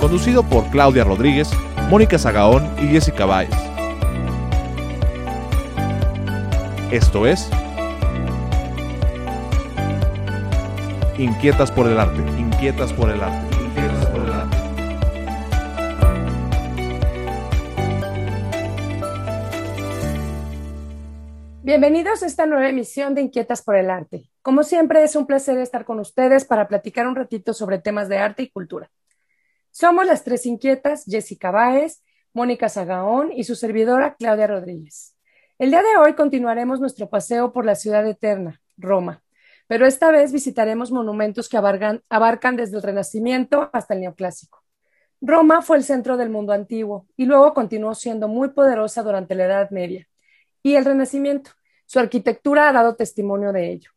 conducido por Claudia Rodríguez, Mónica Zagaón y Jessica Báez. Esto es Inquietas por el arte, inquietas por el arte, inquietas por el arte. Bienvenidos a esta nueva emisión de Inquietas por el Arte. Como siempre, es un placer estar con ustedes para platicar un ratito sobre temas de arte y cultura. Somos las tres inquietas, Jessica Báez, Mónica Zagaón y su servidora Claudia Rodríguez. El día de hoy continuaremos nuestro paseo por la ciudad eterna, Roma, pero esta vez visitaremos monumentos que abarcan, abarcan desde el Renacimiento hasta el Neoclásico. Roma fue el centro del mundo antiguo y luego continuó siendo muy poderosa durante la Edad Media y el Renacimiento. Su arquitectura ha dado testimonio de ello.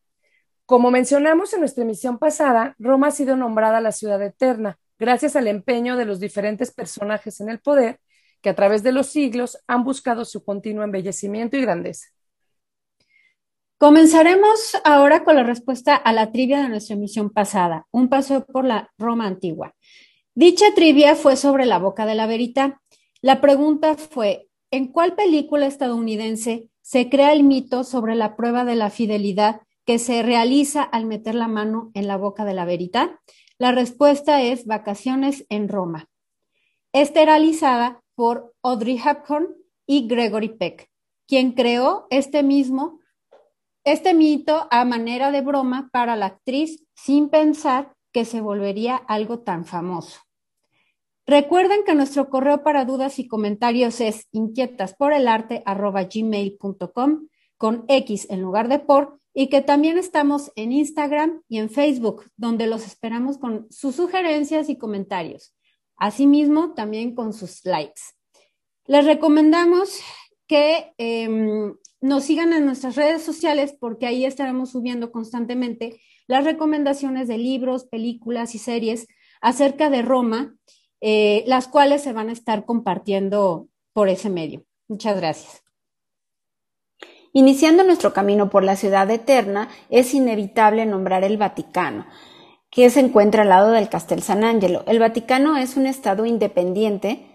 Como mencionamos en nuestra emisión pasada, Roma ha sido nombrada la ciudad eterna gracias al empeño de los diferentes personajes en el poder que a través de los siglos han buscado su continuo embellecimiento y grandeza. Comenzaremos ahora con la respuesta a la trivia de nuestra emisión pasada, un paseo por la Roma antigua. Dicha trivia fue sobre la boca de la verita. La pregunta fue, ¿en cuál película estadounidense se crea el mito sobre la prueba de la fidelidad que se realiza al meter la mano en la boca de la verita? La respuesta es Vacaciones en Roma. Esterilizada por Audrey Hepburn y Gregory Peck, quien creó este mismo, este mito a manera de broma para la actriz sin pensar que se volvería algo tan famoso. Recuerden que nuestro correo para dudas y comentarios es inquietasporelarte.gmail.com con X en lugar de por y que también estamos en Instagram y en Facebook, donde los esperamos con sus sugerencias y comentarios. Asimismo, también con sus likes. Les recomendamos que em, nos sigan en nuestras redes sociales porque ahí estaremos subiendo constantemente las recomendaciones de libros, películas y series acerca de Roma, eh, las cuales se van a estar compartiendo por ese medio. Muchas gracias. Iniciando nuestro camino por la ciudad eterna, es inevitable nombrar el Vaticano, que se encuentra al lado del Castel San Angelo. El Vaticano es un estado independiente,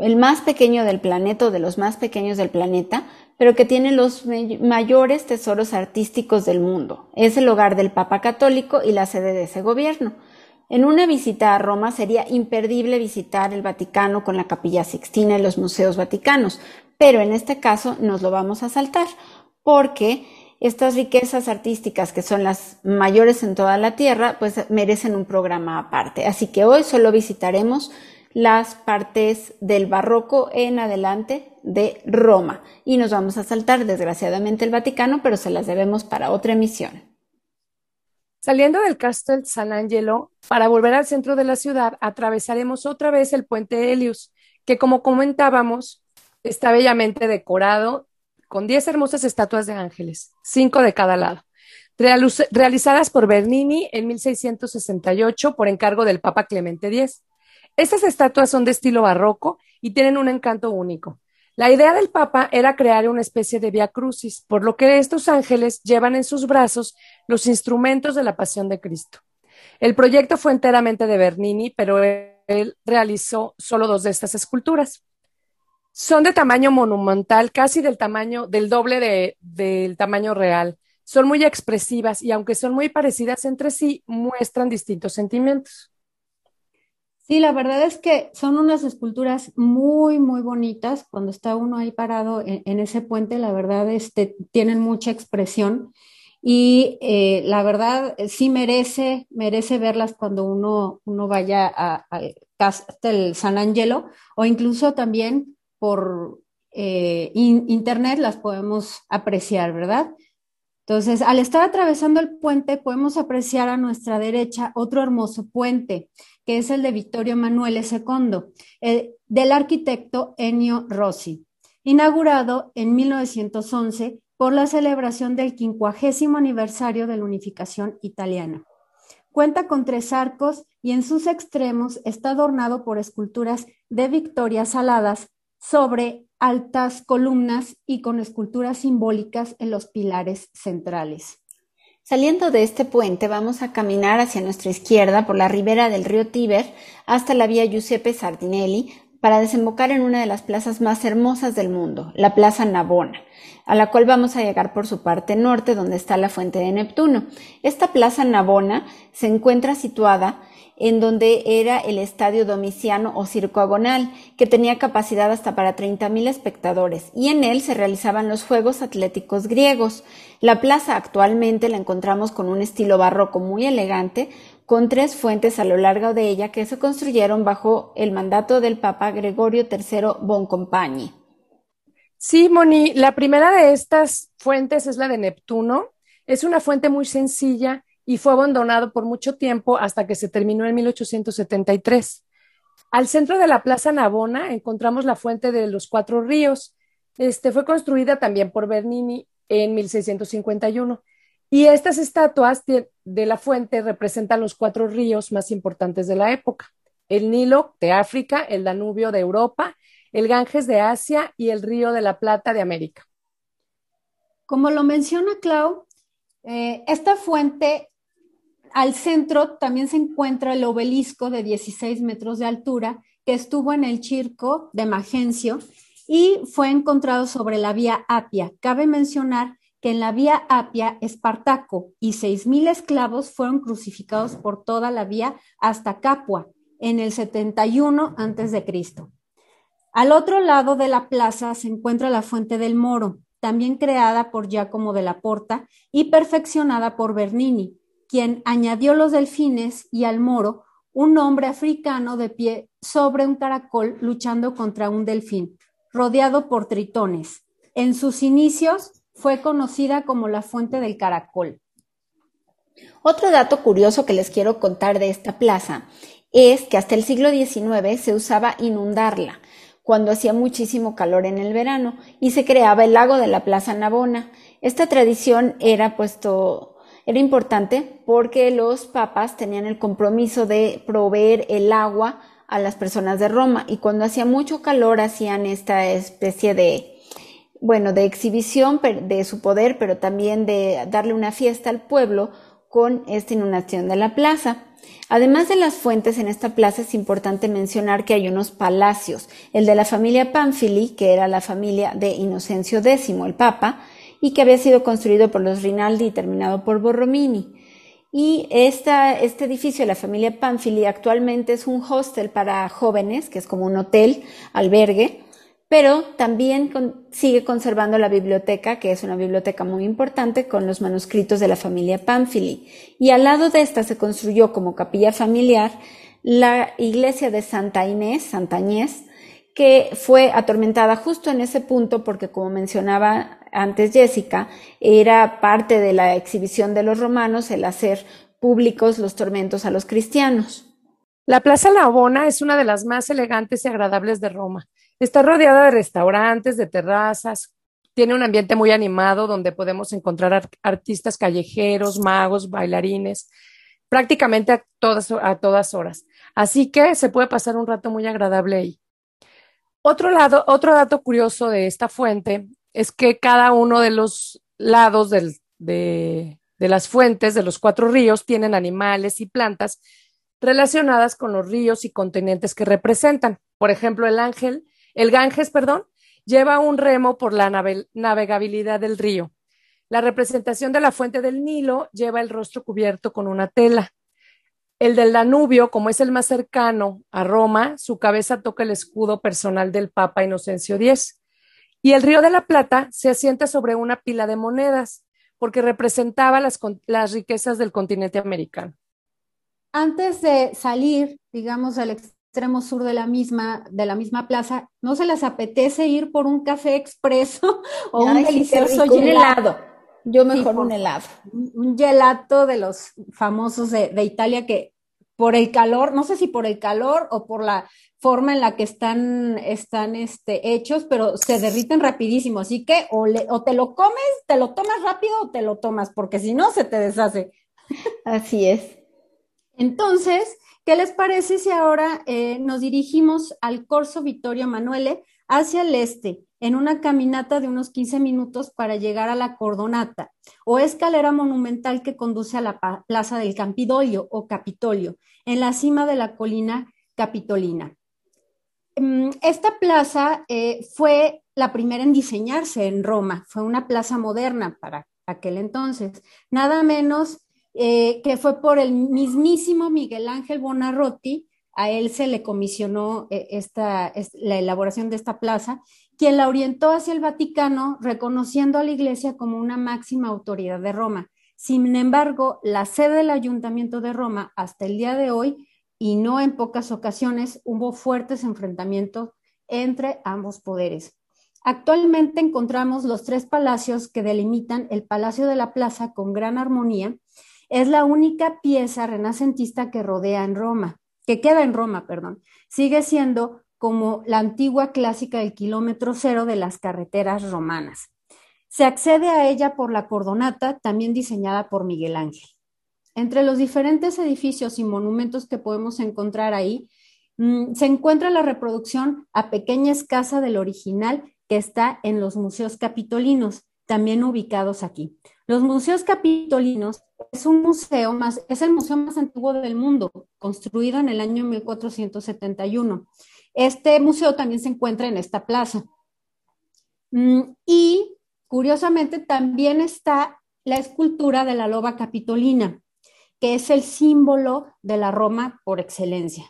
el más pequeño del planeta o de los más pequeños del planeta, pero que tiene los mayores tesoros artísticos del mundo. Es el hogar del Papa Católico y la sede de ese gobierno. En una visita a Roma sería imperdible visitar el Vaticano con la Capilla Sixtina y los museos vaticanos, pero en este caso nos lo vamos a saltar porque estas riquezas artísticas que son las mayores en toda la Tierra, pues merecen un programa aparte. Así que hoy solo visitaremos las partes del barroco en adelante de Roma y nos vamos a saltar desgraciadamente el Vaticano, pero se las debemos para otra emisión. Saliendo del Castel San Angelo, para volver al centro de la ciudad, atravesaremos otra vez el puente Helios, que como comentábamos, está bellamente decorado con 10 hermosas estatuas de ángeles, cinco de cada lado, realizadas por Bernini en 1668 por encargo del Papa Clemente X. Estas estatuas son de estilo barroco y tienen un encanto único. La idea del Papa era crear una especie de via crucis, por lo que estos ángeles llevan en sus brazos los instrumentos de la pasión de Cristo. El proyecto fue enteramente de Bernini, pero él realizó solo dos de estas esculturas. Son de tamaño monumental, casi del tamaño, del doble del tamaño real. Son muy expresivas y aunque son muy parecidas entre sí, muestran distintos sentimientos. Sí, la verdad es que son unas esculturas muy, muy bonitas. Cuando está uno ahí parado en, ese puente, la verdad, este, tienen mucha expresión y eh, la verdad sí merece, merece verlas cuando uno, uno vaya al Castel San Angelo o incluso también por eh, internet las podemos apreciar, ¿verdad? Entonces, al estar atravesando el puente, podemos apreciar a nuestra derecha otro hermoso puente, que es el de Vittorio Emanuele II, del arquitecto Ennio Rossi, inaugurado en 1911 por la celebración del quincuagésimo aniversario de la unificación italiana. Cuenta con tres arcos y en sus extremos está adornado por esculturas de victorias aladas sobre altas columnas y con esculturas simbólicas en los pilares centrales. Saliendo de este puente vamos a caminar hacia nuestra izquierda por la ribera del río Tíber hasta la vía Giuseppe Sardinelli para desembocar en una de las plazas más hermosas del mundo, la Plaza Navona, a la cual vamos a llegar por su parte norte donde está la fuente de Neptuno. Esta Plaza Navona se encuentra situada en donde era el estadio domiciano o circo agonal, que tenía capacidad hasta para 30.000 espectadores, y en él se realizaban los Juegos Atléticos griegos. La plaza actualmente la encontramos con un estilo barroco muy elegante, con tres fuentes a lo largo de ella que se construyeron bajo el mandato del Papa Gregorio III Boncompagni. Sí, Moni, la primera de estas fuentes es la de Neptuno. Es una fuente muy sencilla y fue abandonado por mucho tiempo hasta que se terminó en 1873. Al centro de la Plaza Navona encontramos la Fuente de los Cuatro Ríos. Este fue construida también por Bernini en 1651. Y estas estatuas de, la fuente representan los cuatro ríos más importantes de la época. El Nilo de África, el Danubio de Europa, el Ganges de Asia y el Río de la Plata de América. Como lo menciona Clau, eh, esta fuente al centro también se encuentra el obelisco de 16 metros de altura que estuvo en el circo de Magencio y fue encontrado sobre la vía Apia. Cabe mencionar que en la vía Apia, Espartaco y 6.000 esclavos fueron crucificados por toda la vía hasta Capua en el 71 a.C. Al otro lado de la plaza se encuentra la Fuente del Moro, también creada por Giacomo de la Porta y perfeccionada por Bernini, quien añadió los delfines y al moro un hombre africano de pie sobre un caracol luchando contra un delfín, rodeado por tritones. En sus inicios fue conocida como la fuente del caracol. Otro dato curioso que les quiero contar de esta plaza es que hasta el siglo XIX se usaba inundarla cuando hacía muchísimo calor en el verano y se creaba el lago de la Plaza Navona. Esta tradición era puesto era importante porque los papas tenían el compromiso de proveer el agua a las personas de Roma y cuando hacía mucho calor hacían esta especie de, bueno, de exhibición de su poder, pero también de darle una fiesta al pueblo con esta inundación de la plaza. Además de las fuentes en esta plaza es importante mencionar que hay unos palacios, el de la familia Panfili, que era la familia de Inocencio X, el Papa, y que había sido construido por los Rinaldi y terminado por Borromini. Y esta, este edificio de la familia Panfili actualmente es un hostel para jóvenes, que es como un hotel, albergue, pero también sigue conservando la biblioteca, que es una biblioteca muy importante, con los manuscritos de la familia Panfili. Y al lado de esta se construyó como capilla familiar la iglesia de Santa Inés, Santa Añez, que fue atormentada justo en ese punto porque, como mencionaba antes Jessica, era parte de la exhibición de los romanos el hacer públicos los tormentos a los cristianos. La Plaza Navona es una de las más elegantes y agradables de Roma. Está rodeada de restaurantes, de terrazas, tiene un ambiente muy animado donde podemos encontrar artistas callejeros, magos, bailarines, prácticamente a todas, a todas horas. Así que se puede pasar un rato muy agradable ahí. Otro, lado, otro dato curioso de esta fuente es que cada uno de los lados de, las fuentes, de los cuatro ríos, tienen animales y plantas relacionadas con los ríos y continentes que representan. Por ejemplo, el ángel, el Ganges, perdón, lleva un remo por la navegabilidad del río. La representación de la fuente del Nilo lleva el rostro cubierto con una tela. El del Danubio, como es el más cercano a Roma, su cabeza toca el escudo personal del Papa Inocencio X. Y el Río de la Plata se asienta sobre una pila de monedas, porque representaba las, las riquezas del continente americano. Antes de salir, digamos, al extremo sur de la misma, de la misma plaza, ¿no se les apetece ir por un café expreso o un delicioso helado? Yo mejor un helado. Un, gelato de los famosos de, de Italia que por el calor, no sé si por el calor o por la forma en la que están, están este, hechos, pero se derriten rapidísimo. Así que o, o te lo comes, te lo tomas rápido o te lo tomas, porque si no, se te deshace. Así es. Entonces, ¿qué les parece si ahora eh, nos dirigimos al Corso Vittorio Emanuele hacia el este, en una caminata de unos 15 minutos para llegar a la Cordonata, o escalera monumental que conduce a la Plaza del Campidoglio o Capitolio, en la cima de la colina capitolina? Mm, esta plaza eh, fue la primera en diseñarse en Roma, fue una plaza moderna para aquel entonces, nada menos eh, que fue por el mismísimo Miguel Ángel Bonarroti, a él se le comisionó eh, esta, la elaboración de esta plaza, quien la orientó hacia el Vaticano, reconociendo a la Iglesia como una máxima autoridad de Roma. Sin embargo, la sede del Ayuntamiento de Roma hasta el día de hoy, y no en pocas ocasiones, hubo fuertes enfrentamientos entre ambos poderes. Actualmente encontramos los tres palacios que delimitan el Palacio de la Plaza con gran armonía es la única pieza renacentista que rodea en Roma, que queda en Roma, perdón. Sigue siendo como la antigua clásica del kilómetro cero de las carreteras romanas. Se accede a ella por la cordonata, también diseñada por Miguel Ángel. Entre los diferentes edificios y monumentos que podemos encontrar ahí, mm, se encuentra la reproducción a pequeña escasa del original que está en los museos capitolinos, también ubicados aquí. Los museos capitolinos es un museo más, es el museo más antiguo del mundo, construido en el año 1471. Este museo también se encuentra en esta plaza. Mm, y curiosamente también está la escultura de la loba capitolina, que es el símbolo de la Roma por excelencia.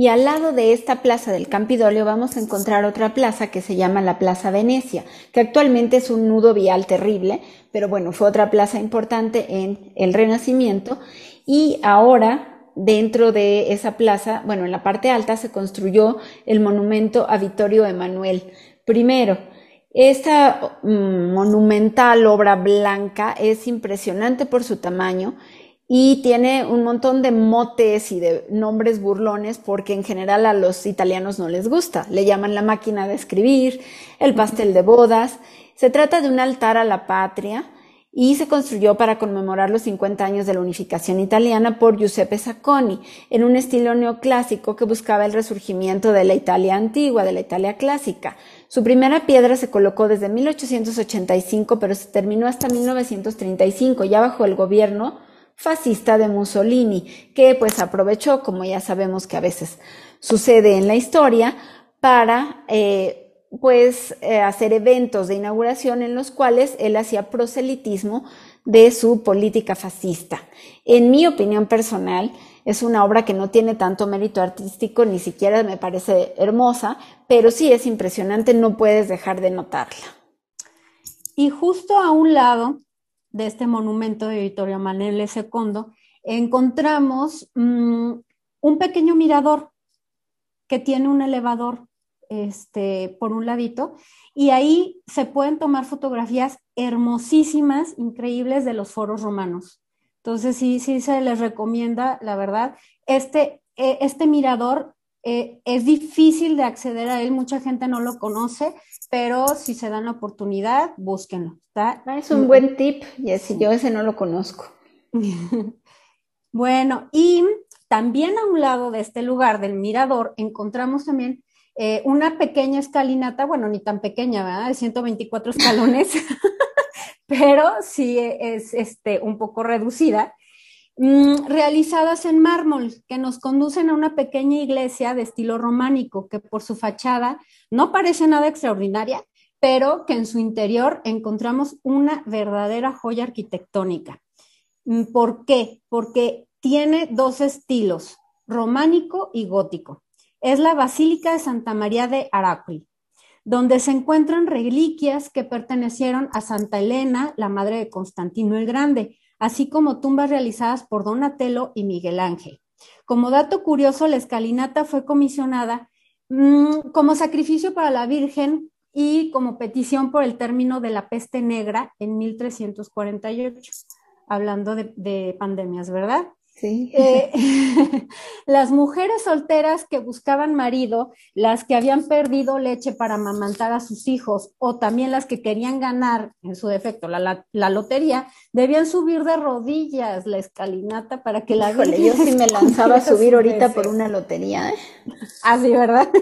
Y al lado de esta plaza del Campidoglio vamos a encontrar otra plaza que se llama la Plaza Venecia, que actualmente es un nudo vial terrible, pero bueno, fue otra plaza importante en el Renacimiento. Y ahora, dentro de esa plaza, bueno, en la parte alta se construyó el monumento a Vittorio Emanuel I. Esta mm, monumental obra blanca es impresionante por su tamaño y tiene un montón de motes y de nombres burlones porque en general a los italianos no les gusta. Le llaman la máquina de escribir, el pastel de bodas. Se trata de un altar a la patria y se construyó para conmemorar los 50 años de la unificación italiana por Giuseppe Sacconi, en un estilo neoclásico que buscaba el resurgimiento de la Italia antigua, de la Italia clásica. Su primera piedra se colocó desde 1885, pero se terminó hasta 1935, ya bajo el gobierno fascista de Mussolini, que pues aprovechó, como ya sabemos que a veces sucede en la historia, para eh, pues eh, hacer eventos de inauguración en los cuales él hacía proselitismo de su política fascista. En mi opinión personal, es una obra que no tiene tanto mérito artístico, ni siquiera me parece hermosa, pero sí es impresionante, no puedes dejar de notarla. Y justo a un lado de este monumento de Vittorio Emanuele II, encontramos mm, un pequeño mirador que tiene un elevador este, por un ladito, y ahí se pueden tomar fotografías hermosísimas, increíbles de los foros romanos. Entonces, sí, sí se les recomienda, la verdad. Este, e, este mirador eh, es difícil de acceder a él, mucha gente no lo conoce, pero si se dan la oportunidad, búsquenlo. Ah, es un buen tip, y yo ese no lo conozco. bueno, y también a un lado de este lugar del mirador encontramos también eh, una pequeña escalinata, bueno, ni tan pequeña, ¿verdad? De 124 escalones, pero sí es este, un poco reducida, mm, realizadas en mármol, que nos conducen a una pequeña iglesia de estilo románico, que por su fachada no parece nada extraordinaria, pero que en su interior encontramos una verdadera joya arquitectónica. Mm, ¿Por qué? Porque tiene dos estilos, románico y gótico. Es la Basílica de Santa María de Aracui, donde se encuentran reliquias que pertenecieron a Santa Elena, la madre de Constantino el Grande, así como tumbas realizadas por Donatello y Miguel Ángel. Como dato curioso, la escalinata fue comisionada mmm, como sacrificio para la Virgen y como petición por el término de la peste negra en 1348, hablando de pandemias, ¿verdad? Sí. Eh, las mujeres solteras que buscaban marido, las que habían perdido leche para amamantar a sus hijos o también las que querían ganar, en su defecto, la, la, la lotería, debían subir de rodillas la escalinata para que la Híjole, yo sí me lanzaba a subir ahorita por una lotería. ¿eh? Así, ¿verdad?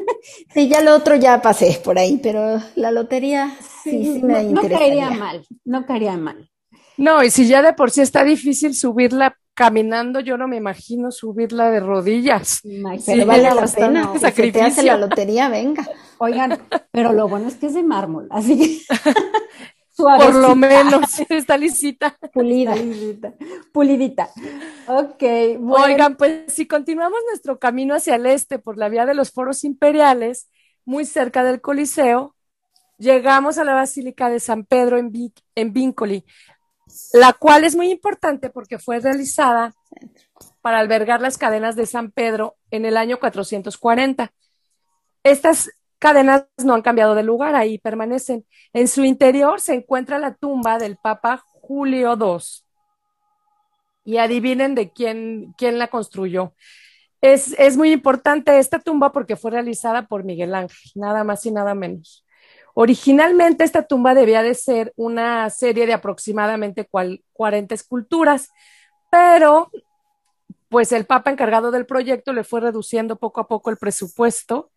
Sí, ya lo otro ya pasé por ahí, pero la lotería sí, sí, sí me no, no interesaría. caería mal, no caería mal. No, y si ya de por sí está difícil subirla caminando, yo no me imagino subirla de rodillas. Ay, Pero Sí, vale la pena, no, si se te hace sacrificio. la lotería, venga. Oigan, pero lo bueno es que es de mármol, así que Por lo menos está lisita. Pulida. Pulidita. Pulidita. Ok, bueno. Oigan, pues si continuamos nuestro camino hacia el este por la vía de los foros imperiales, muy cerca del Coliseo, llegamos a la Basílica de San Pedro en, Vi- en Vincoli, la cual es muy importante porque fue realizada para albergar las cadenas de San Pedro en el año 440. Estas cadenas no han cambiado de lugar, ahí permanecen. En su interior se encuentra la tumba del Papa Julio II. Y adivinen de quién, quién la construyó. Es, es muy importante esta tumba porque fue realizada por Miguel Ángel, nada más y nada menos. Originalmente esta tumba debía de ser una serie de aproximadamente cual- 40 esculturas, pero pues el papa encargado del proyecto le fue reduciendo poco a poco el presupuesto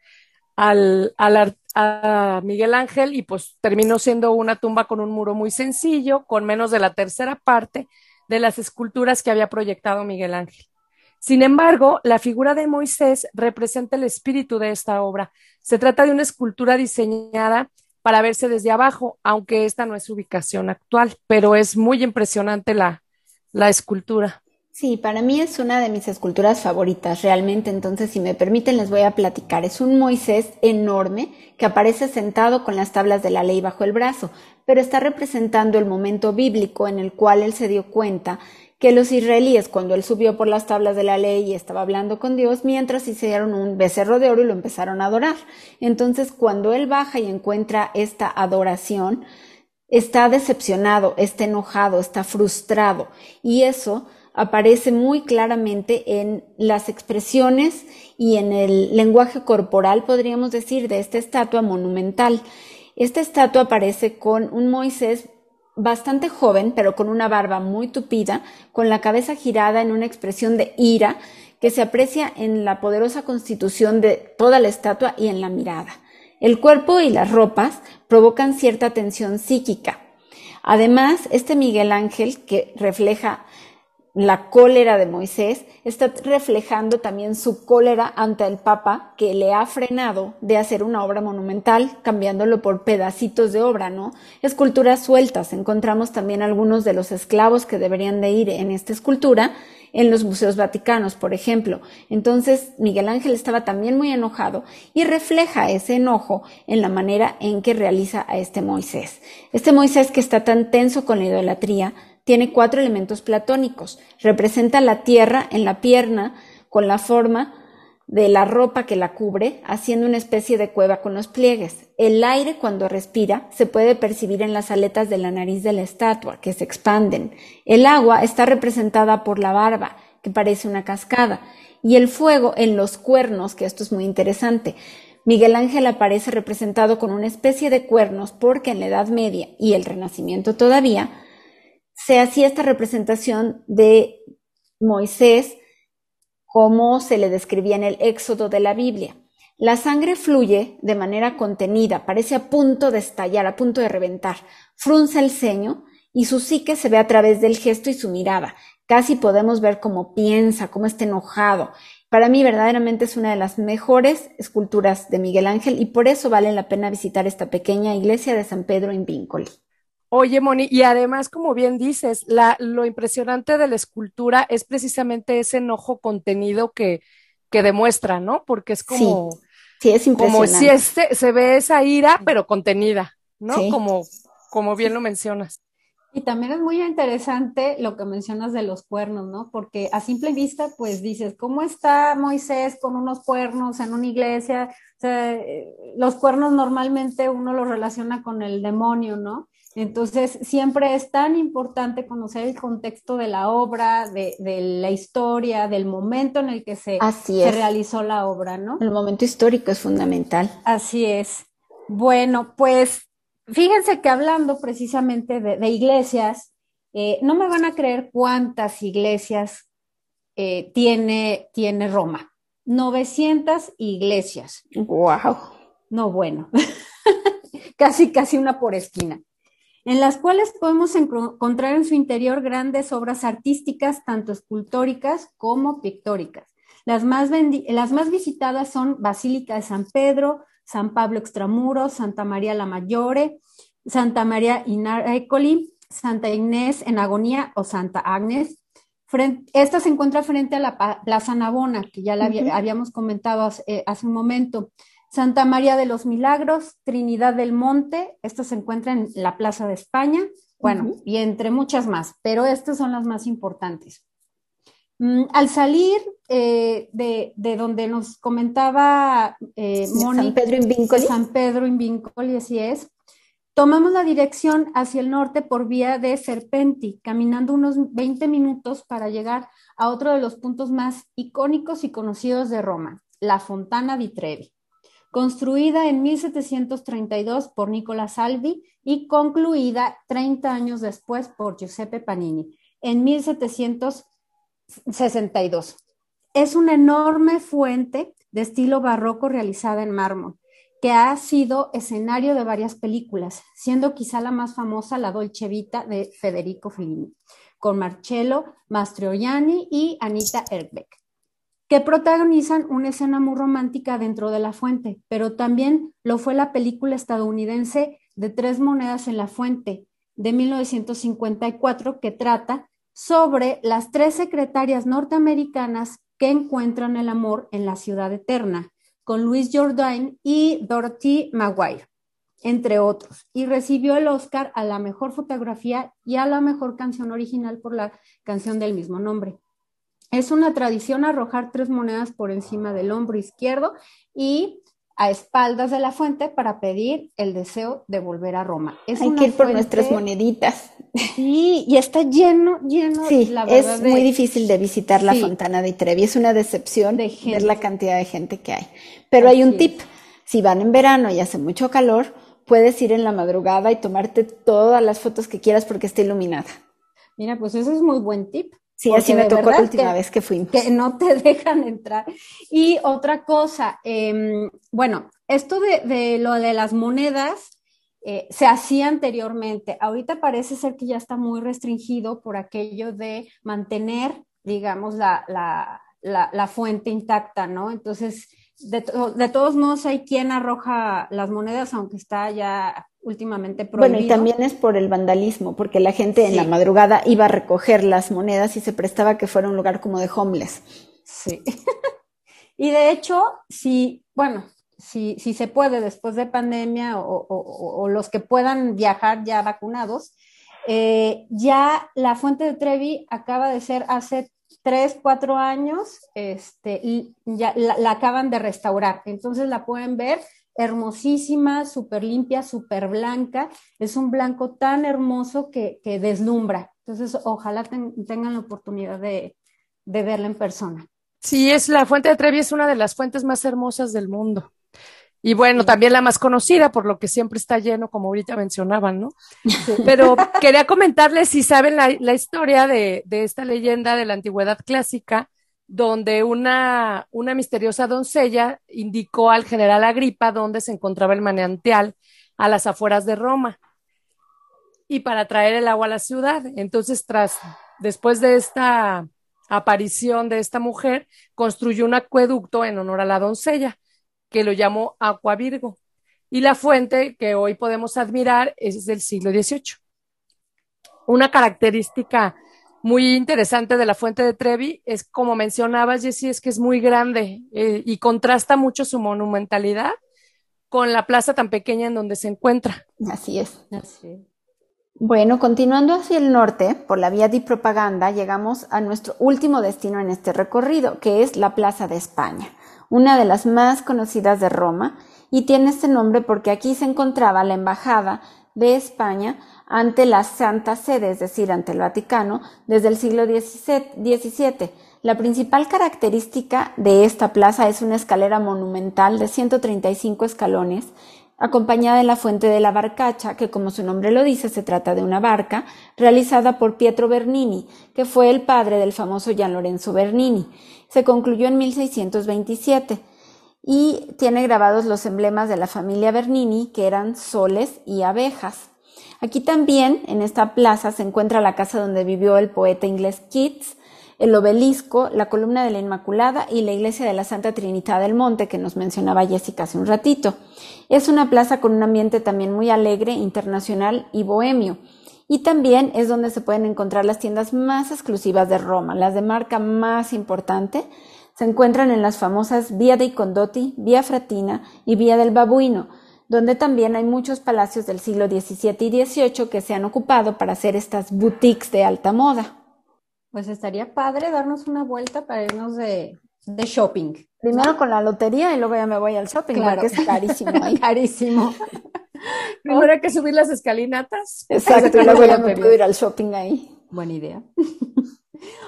al, al a Miguel Ángel y pues terminó siendo una tumba con un muro muy sencillo, con menos de la tercera parte de las esculturas que había proyectado Miguel Ángel. Sin embargo, la figura de Moisés representa el espíritu de esta obra. Se trata de una escultura diseñada para verse desde abajo, aunque esta no es su ubicación actual, pero es muy impresionante la, la escultura. Sí, para mí es una de mis esculturas favoritas, realmente. Entonces, si me permiten, les voy a platicar. Es un Moisés enorme que aparece sentado con las tablas de la ley bajo el brazo, pero está representando el momento bíblico en el cual él se dio cuenta que los israelíes, cuando él subió por las tablas de la ley y estaba hablando con Dios, mientras hicieron un becerro de oro y lo empezaron a adorar. Entonces, cuando él baja y encuentra esta adoración, está decepcionado, está enojado, está frustrado. Y eso aparece muy claramente en las expresiones y en el lenguaje corporal, podríamos decir, de esta estatua monumental. Esta estatua aparece con un Moisés bastante joven, pero con una barba muy tupida, con la cabeza girada en una expresión de ira que se aprecia en la poderosa constitución de toda la estatua y en la mirada. El cuerpo y las ropas provocan cierta tensión psíquica. Además, este Miguel Ángel, que refleja la cólera de Moisés, está reflejando también su cólera ante el Papa que le ha frenado de hacer una obra monumental, cambiándolo por pedacitos de obra, ¿no? Esculturas sueltas. Encontramos también algunos de los esclavos que deberían de ir en esta escultura en los museos vaticanos, por ejemplo. Entonces, Miguel Ángel estaba también muy enojado y refleja ese enojo en la manera en que realiza a este Moisés. Este Moisés que está tan tenso con la idolatría, tiene cuatro elementos platónicos. Representa la tierra en la pierna con la forma de la ropa que la cubre, haciendo una especie de cueva con los pliegues. El aire cuando respira se puede percibir en las aletas de la nariz de la estatua, que se expanden. El agua está representada por la barba, que parece una cascada, y el fuego en los cuernos, que esto es muy interesante. Miguel Ángel aparece representado con una especie de cuernos porque en la Edad Media y el Renacimiento todavía se hacía esta representación de Moisés como se le describía en el Éxodo de la Biblia. La sangre fluye de manera contenida, parece a punto de estallar, a punto de reventar. Frunce el ceño y su psique se ve a través del gesto y su mirada. Casi podemos ver cómo piensa, cómo está enojado. Para mí verdaderamente es una de las mejores esculturas de Miguel Ángel y por eso vale la pena visitar esta pequeña iglesia de San Pedro en Vincoli. Oye, Moni, y además, como bien dices, la, lo impresionante de la escultura es precisamente ese enojo contenido que, que demuestra, ¿no? Porque es como, sí, es como si este, se ve esa ira, pero contenida, ¿no? Como, como bien lo mencionas. Y también es muy interesante lo que mencionas de los cuernos, ¿no? Porque a simple vista, pues dices, ¿cómo está Moisés con unos cuernos en una iglesia? O sea, eh, los cuernos normalmente uno los relaciona con el demonio, ¿no? Entonces, siempre es tan importante conocer el contexto de la obra, de, la historia, del momento en el que se, se realizó la obra, ¿no? El momento histórico es fundamental. Así es. Bueno, pues fíjense que hablando precisamente de, iglesias, eh, no me van a creer cuántas iglesias eh, tiene, tiene Roma. 900 iglesias. ¡Wow! No, bueno, casi, casi una por esquina en las cuales podemos encontrar en su interior grandes obras artísticas, tanto escultóricas como pictóricas. Las más, las más visitadas son Basílica de San Pedro, San Pablo Extramuros, Santa María la Mayore, Santa María Inarecoli, Santa Inés en Agonía o Santa Agnes. esta se encuentra frente a la Plaza Navona, que ya la habíamos comentado eh, hace un momento. Santa María de los Milagros, Trinidad del Monte, esto se encuentra en la Plaza de España, bueno, y entre muchas más, pero estas son las más importantes. Mm, al salir eh, de, donde nos comentaba eh, San Pedro Invíncoli. San Pedro Invíncoli, así es, tomamos la dirección hacia el norte por vía de Serpenti, caminando unos 20 minutos para llegar a otro de los puntos más icónicos y conocidos de Roma, la Fontana di Trevi construida en 1732 por Nicola Salvi y concluida 30 años después por Giuseppe Panini en 1762. Es una enorme fuente de estilo barroco realizada en mármol, que ha sido escenario de varias películas, siendo quizá la más famosa la Dolce Vita de Federico Fellini, con Marcello Mastroianni y Anita Erbeck que protagonizan una escena muy romántica dentro de la fuente, pero también lo fue la película estadounidense de Tres Monedas en la Fuente de 1954 que trata sobre las tres secretarias norteamericanas que encuentran el amor en la ciudad eterna, con Louis Jourdain y Dorothy Maguire, entre otros, y recibió el Oscar a la mejor fotografía y a la mejor canción original por la canción del mismo nombre. Es una tradición arrojar tres monedas por encima del hombro izquierdo y a espaldas de la fuente para pedir el deseo de volver a Roma. Hay que ir por nuestras moneditas. Sí, y está lleno, lleno. Sí, la verdad es muy difícil de visitar la Fontana de Trevi. Es una decepción de ver la cantidad de gente que hay. Pero hay un tip. Si van en verano y hace mucho calor, puedes ir en la madrugada y tomarte todas las fotos que quieras porque está iluminada. Mira, pues ese es muy buen tip. Sí, así me tocó la última vez que fuimos. Que no te dejan entrar. Y otra cosa, em, bueno, esto de, lo de las monedas eh, se hacía anteriormente. Ahorita parece ser que ya está muy restringido por aquello de mantener, digamos, la, la fuente intacta, ¿no? Entonces, de, de, todos modos hay quien arroja las monedas, aunque está ya últimamente prohibido. Bueno, y también es por el vandalismo, porque la gente en la madrugada iba a recoger las monedas y se prestaba que fuera un lugar como de homeless. Sí. y de hecho, si, bueno, si, si se puede después de pandemia o, los que puedan viajar ya vacunados, eh, ya la fuente de Trevi acaba de ser hace tres, cuatro años, este, y ya la acaban de restaurar. Entonces la pueden ver hermosísima, súper limpia, súper blanca. Es un blanco tan hermoso que, deslumbra. Entonces, ojalá tengan la oportunidad de, verla en persona. Sí, es la fuente de Trevi, es una de las fuentes más hermosas del mundo. Y bueno, también la más conocida, por lo que siempre está lleno, como ahorita mencionaban, ¿no? Pero quería comentarles si saben la, historia de, de, esta leyenda de la antigüedad clásica, donde una, una misteriosa doncella indicó al general Agripa dónde se encontraba el manantial a las afueras de Roma y para traer el agua a la ciudad. Entonces, tras, después de esta aparición de esta mujer, construyó un acueducto en honor a la doncella, que lo llamó Aqua Virgo. Y la fuente que hoy podemos admirar es del siglo XVIII. Una característica muy interesante de la fuente de Trevi es, como mencionabas, Jessie, es que es muy grande eh, y contrasta mucho su monumentalidad con la plaza tan pequeña en donde se encuentra. Así es. Así Bueno, continuando hacia el norte, por la vía de propaganda, llegamos a nuestro último destino en este recorrido, que es la Plaza de España, una de las más conocidas de Roma, y tiene este nombre porque aquí se encontraba la embajada de España ante la Santa Sede, es decir, ante el Vaticano, desde el siglo XVII. La principal característica de esta plaza es una escalera monumental de 135 escalones, acompañada de la fuente de la barcacha, que como su nombre lo dice, se trata de una barca, realizada por Pietro Bernini, que fue el padre del famoso Gian Lorenzo Bernini. Se concluyó en 1627 y tiene grabados los emblemas de la familia Bernini, que eran soles y abejas. Aquí también, en esta plaza, se encuentra la casa donde vivió el poeta inglés Keats, el obelisco, la columna de la Inmaculada y la iglesia de la Santa Trinidad del Monte, que nos mencionaba Jessica hace un ratito. Es una plaza con un ambiente también muy alegre, internacional y bohemio. Y también es donde se pueden encontrar las tiendas más exclusivas de Roma, las de marca más importante. Se encuentran en las famosas Vía dei Condotti, Vía Fratina y Vía del Babuino, donde también hay muchos palacios del siglo XVII y XVIII que se han ocupado para hacer estas boutiques de alta moda. Pues estaría padre darnos una vuelta para irnos de, shopping. Primero con la lotería y luego ya me voy al shopping, porque es carísimo. carísimo. Primero hay que subir las escalinatas. Exacto, y luego ya me puedo ir al shopping ahí. Buena idea.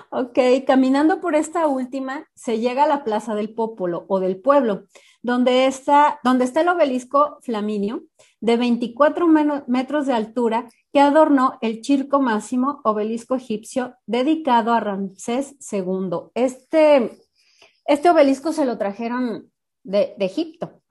Ok, caminando por esta última, se llega a la Plaza del Popolo o del Pueblo, donde está, donde está el obelisco Flaminio, de 24 metros de altura, que adornó el Circo Máximo, obelisco egipcio, dedicado a Ramsés II. Este, este obelisco se lo trajeron de, de Egipto.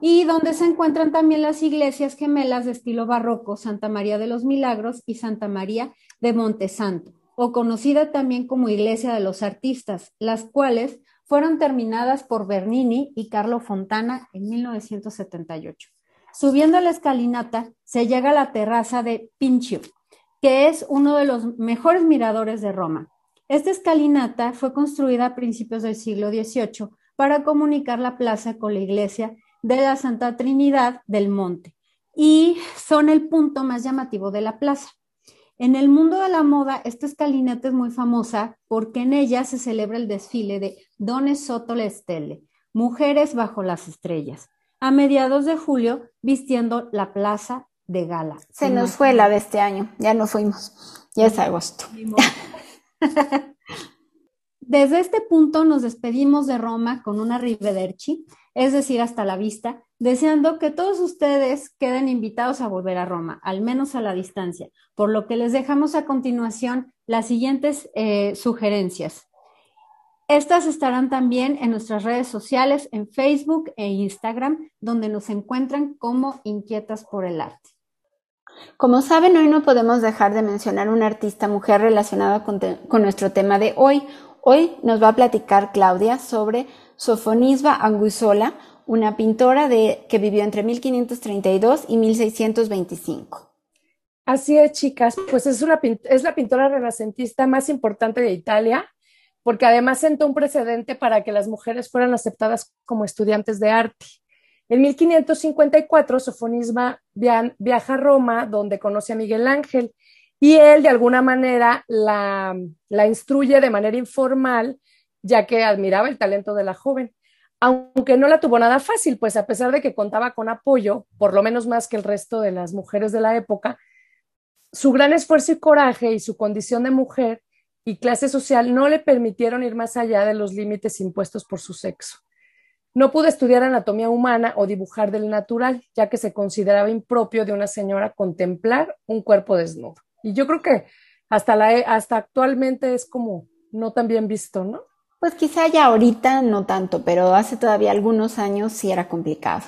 Y donde se encuentran también las iglesias gemelas de estilo barroco, Santa María de los Milagros y Santa María de Montesanto, o conocida también como Iglesia de los Artistas, las cuales fueron terminadas por Bernini y Carlo Fontana en 1978. Subiendo la escalinata, se llega a la terraza de Pincio, que es uno de los mejores miradores de Roma. Esta escalinata fue construida a principios del siglo XVIII para comunicar la plaza con la iglesia de la Santa Trinidad del Monte y son el punto más llamativo de la plaza. En el mundo de la moda, esta escalinata es muy famosa porque en ella se celebra el desfile de le Stelle, Mujeres bajo las estrellas, a mediados de julio vistiendo la plaza de gala. Se nos fue la de este año, ya no fuimos, ya es agosto. Desde este punto nos despedimos de Roma con una rivederci, es decir, hasta la vista, deseando que todos ustedes queden invitados a volver a Roma, al menos a la distancia, por lo que les dejamos a continuación las siguientes eh, sugerencias. Estas estarán también en nuestras redes sociales, en Facebook e Instagram, donde nos encuentran como Inquietas por el Arte. Como saben, hoy no podemos dejar de mencionar una artista mujer relacionada con, con nuestro tema de hoy. Hoy nos va a platicar Claudia sobre Sofonisba Anguissola, una pintora de, que vivió entre 1532 y 1625. Así es, chicas, pues es, una, es la pintora renacentista más importante de Italia, porque además sentó un precedente para que las mujeres fueran aceptadas como estudiantes de arte. En 1554, Sofonisba viaja a Roma, donde conoce a Miguel Ángel, y él de alguna manera la, la instruye de manera informal, ya que admiraba el talento de la joven aunque no la tuvo nada fácil, pues a pesar de que contaba con apoyo, por lo menos más que el resto de las mujeres de la época, su gran esfuerzo y coraje y su condición de mujer y clase social no le permitieron ir más allá de los límites impuestos por su sexo. No pudo estudiar anatomía humana o dibujar del natural, ya que se consideraba impropio de una señora contemplar un cuerpo desnudo. Y yo creo que hasta, la, hasta actualmente es como no tan bien visto, ¿no? Pues quizá ya ahorita no tanto, pero hace todavía algunos años sí era complicado.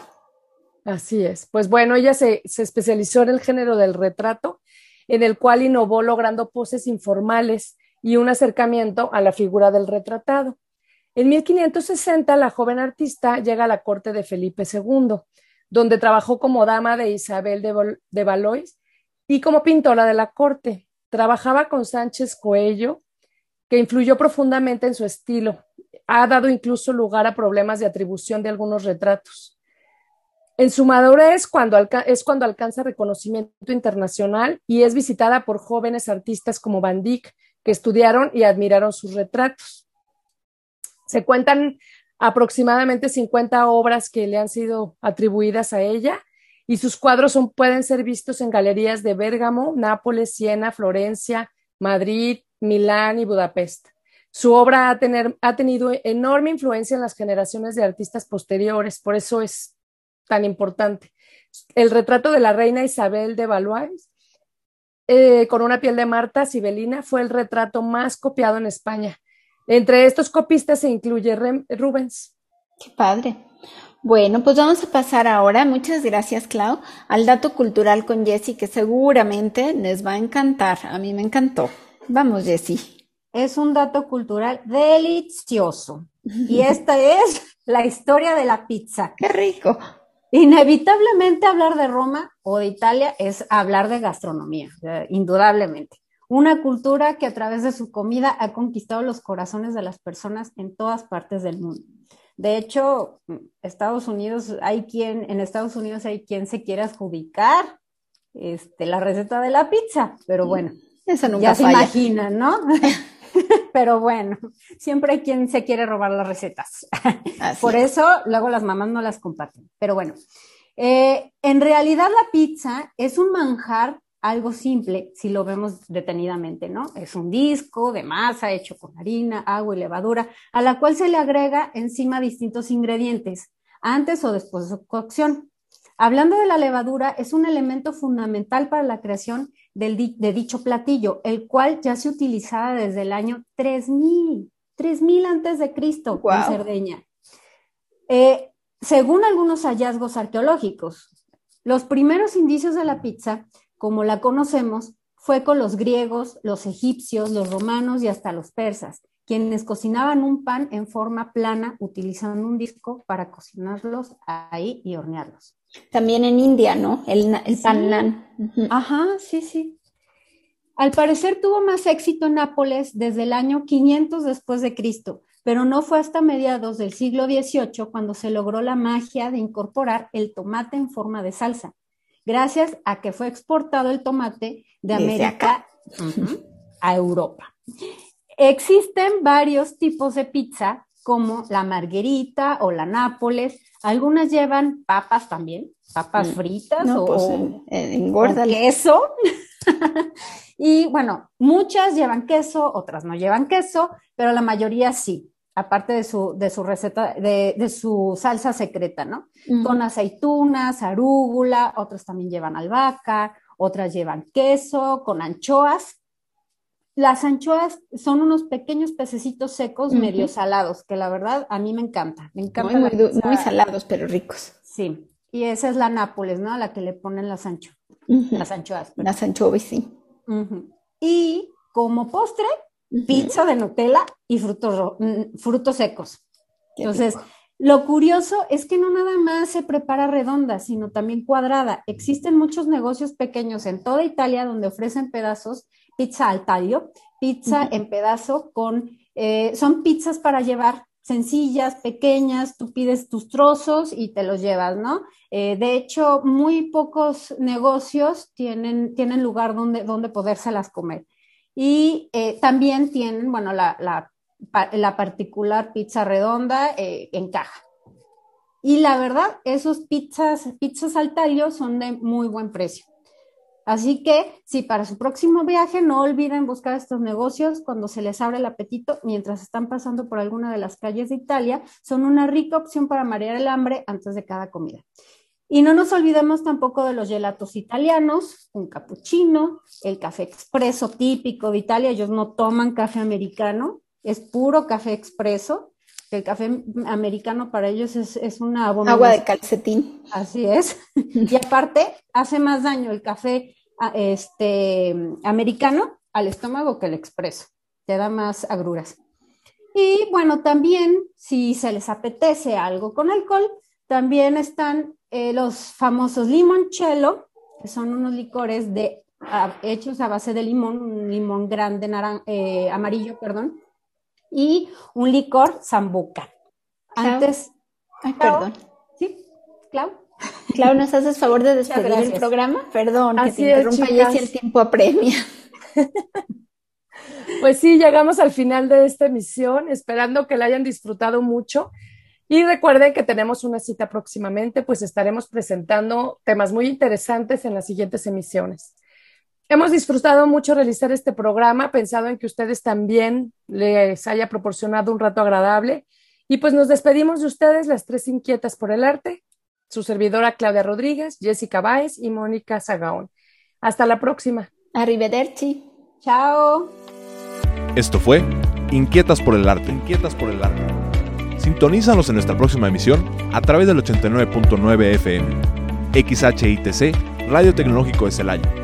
Así es. Pues bueno, ella se, especializó en el género del retrato, en el cual innovó logrando poses informales y un acercamiento a la figura del retratado. En 1560, la joven artista llega a la corte de Felipe II, donde trabajó como dama de Isabel de, de Valois y como pintora de la corte. trabajaba con Sánchez Coello, que influyó profundamente en su estilo. Ha dado incluso lugar a problemas de atribución de algunos retratos. En su madurez cuando es cuando alcanza reconocimiento internacional y es visitada por jóvenes artistas como Van Dyck, que estudiaron y admiraron sus retratos. Se cuentan aproximadamente 50 obras que le han sido atribuidas a ella y sus cuadros pueden ser vistos en galerías de Bérgamo, Nápoles, Siena, Florencia, Madrid, Milán y Budapest. Su obra ha, tenido enorme influencia en las generaciones de artistas posteriores, por eso es tan importante. El retrato de la reina Isabel de Valois, eh, con una piel de Marta Sibelina, fue el retrato más copiado en España. Entre estos copistas se incluye Rubens. Qué padre. Bueno, pues vamos a pasar ahora, muchas gracias Clau, al dato cultural con Jessie que seguramente les va a encantar. A mí me encantó. Vamos, Jessie. Es un dato cultural delicioso. Y esta es la historia de la pizza. Qué rico. Inevitablemente hablar de Roma o de Italia es hablar de gastronomía, indudablemente. Una cultura que a través de su comida ha conquistado los corazones de las personas en todas partes del mundo. De hecho, Estados Unidos, hay quien, en Estados Unidos hay quien se quiere adjudicar este, la receta de la pizza, pero bueno, Eso nunca ya se imaginan, ¿no? pero bueno, siempre hay quien se quiere robar las recetas. Por eso luego las mamás no las comparten. Pero bueno, eh, en realidad la pizza es un manjar algo simple si lo vemos detenidamente, ¿no? Es un disco de masa hecho con harina, agua y levadura, a la cual se le agrega encima distintos ingredientes, antes o después de su cocción. Hablando de la levadura, es un elemento fundamental para la creación de dicho platillo, el cual ya se utilizaba desde el año 3000, 3000 antes de Cristo en Cerdeña. Eh, según algunos hallazgos arqueológicos, los primeros indicios de la pizza como la conocemos, fue con los griegos, los egipcios, los romanos y hasta los persas, quienes cocinaban un pan en forma plana utilizando un disco para cocinarlos ahí y hornearlos. También en India, ¿no? El, el pan nan. Ajá, sí, sí. Al parecer tuvo más éxito en Nápoles desde el año 500 después de Cristo, pero no fue hasta mediados del siglo XVIII cuando se logró la magia de incorporar el tomate en forma de salsa gracias a que fue exportado el tomate de América a Europa. Existen varios tipos de pizza, como la marguerita o la nápoles. Algunas llevan papas también, papas mm. fritas o, pues, queso. y bueno, muchas llevan queso, otras no llevan queso, pero la mayoría sí aparte de su, de su receta, de, su salsa secreta, ¿no? Con aceitunas, arúgula, otros también llevan albahaca, otras llevan queso, con anchoas. Las anchoas son unos pequeños pececitos secos medio salados, que la verdad a mí me encanta. Me encanta. Muy, salados, pero ricos. Sí, y esa es la Nápoles, ¿no? A la que le ponen las anchoas. Las anchoas. Las anchoas, sí. Y como postre, pizza de Nutella y frutos, mm, frutos secos. Entonces, lo curioso es que no nada más se prepara redonda, sino también cuadrada. Existen muchos negocios pequeños en toda Italia donde ofrecen pedazos, pizza al taglio, pizza en pedazo con, eh, son pizzas para llevar sencillas, pequeñas, tú pides tus trozos y te los llevas, ¿no? Eh, de hecho, muy pocos negocios tienen, tienen lugar donde, donde podérselas comer. Y eh, también tienen, bueno, la, la, particular pizza redonda eh, en caja. Y la verdad, esos pizzas, pizzas al tallo son de muy buen precio. Así que si para su próximo viaje no olviden buscar estos negocios cuando se les abre el apetito mientras están pasando por alguna de las calles de Italia, son una rica opción para marear el hambre antes de cada comida. Y no nos olvidemos tampoco de los gelatos italianos, un cappuccino, el café expreso típico de Italia. Ellos no toman café americano, es puro café expreso. El café americano para ellos es, es una Agua de calcetín. Así es. y aparte, hace más daño el café ah, este, americano al estómago que el expreso. Te da más agruras. Y bueno, también si se les apetece algo con alcohol, también están eh, los famosos limoncello, que son unos licores de hechos a base de limón, un limón grande eh, amarillo, perdón, y un licor zambuca. Antes. Ay, perdón. Sí, Clau. Clau, ¿nos haces favor de despedir el programa? Perdón, que te interrumpa y si el tiempo apremia. Pues sí, llegamos al final de esta emisión, esperando que la hayan disfrutado mucho. Y recuerden que tenemos una cita próximamente, pues estaremos presentando temas muy interesantes en las siguientes emisiones. Hemos disfrutado mucho realizar este programa, pensado en que ustedes también les haya proporcionado un rato agradable. Y pues nos despedimos de ustedes, las tres inquietas por el arte, su servidora Claudia Rodríguez, Jessica Báez y Mónica Zagaón. Hasta la próxima. Arrivederci. Chao. Esto fue Inquietas por el arte. Inquietas por el arte. Sintonízanos en nuestra próxima emisión a través del 89.9 FM. XHITC, Radio Tecnológico de Celaya.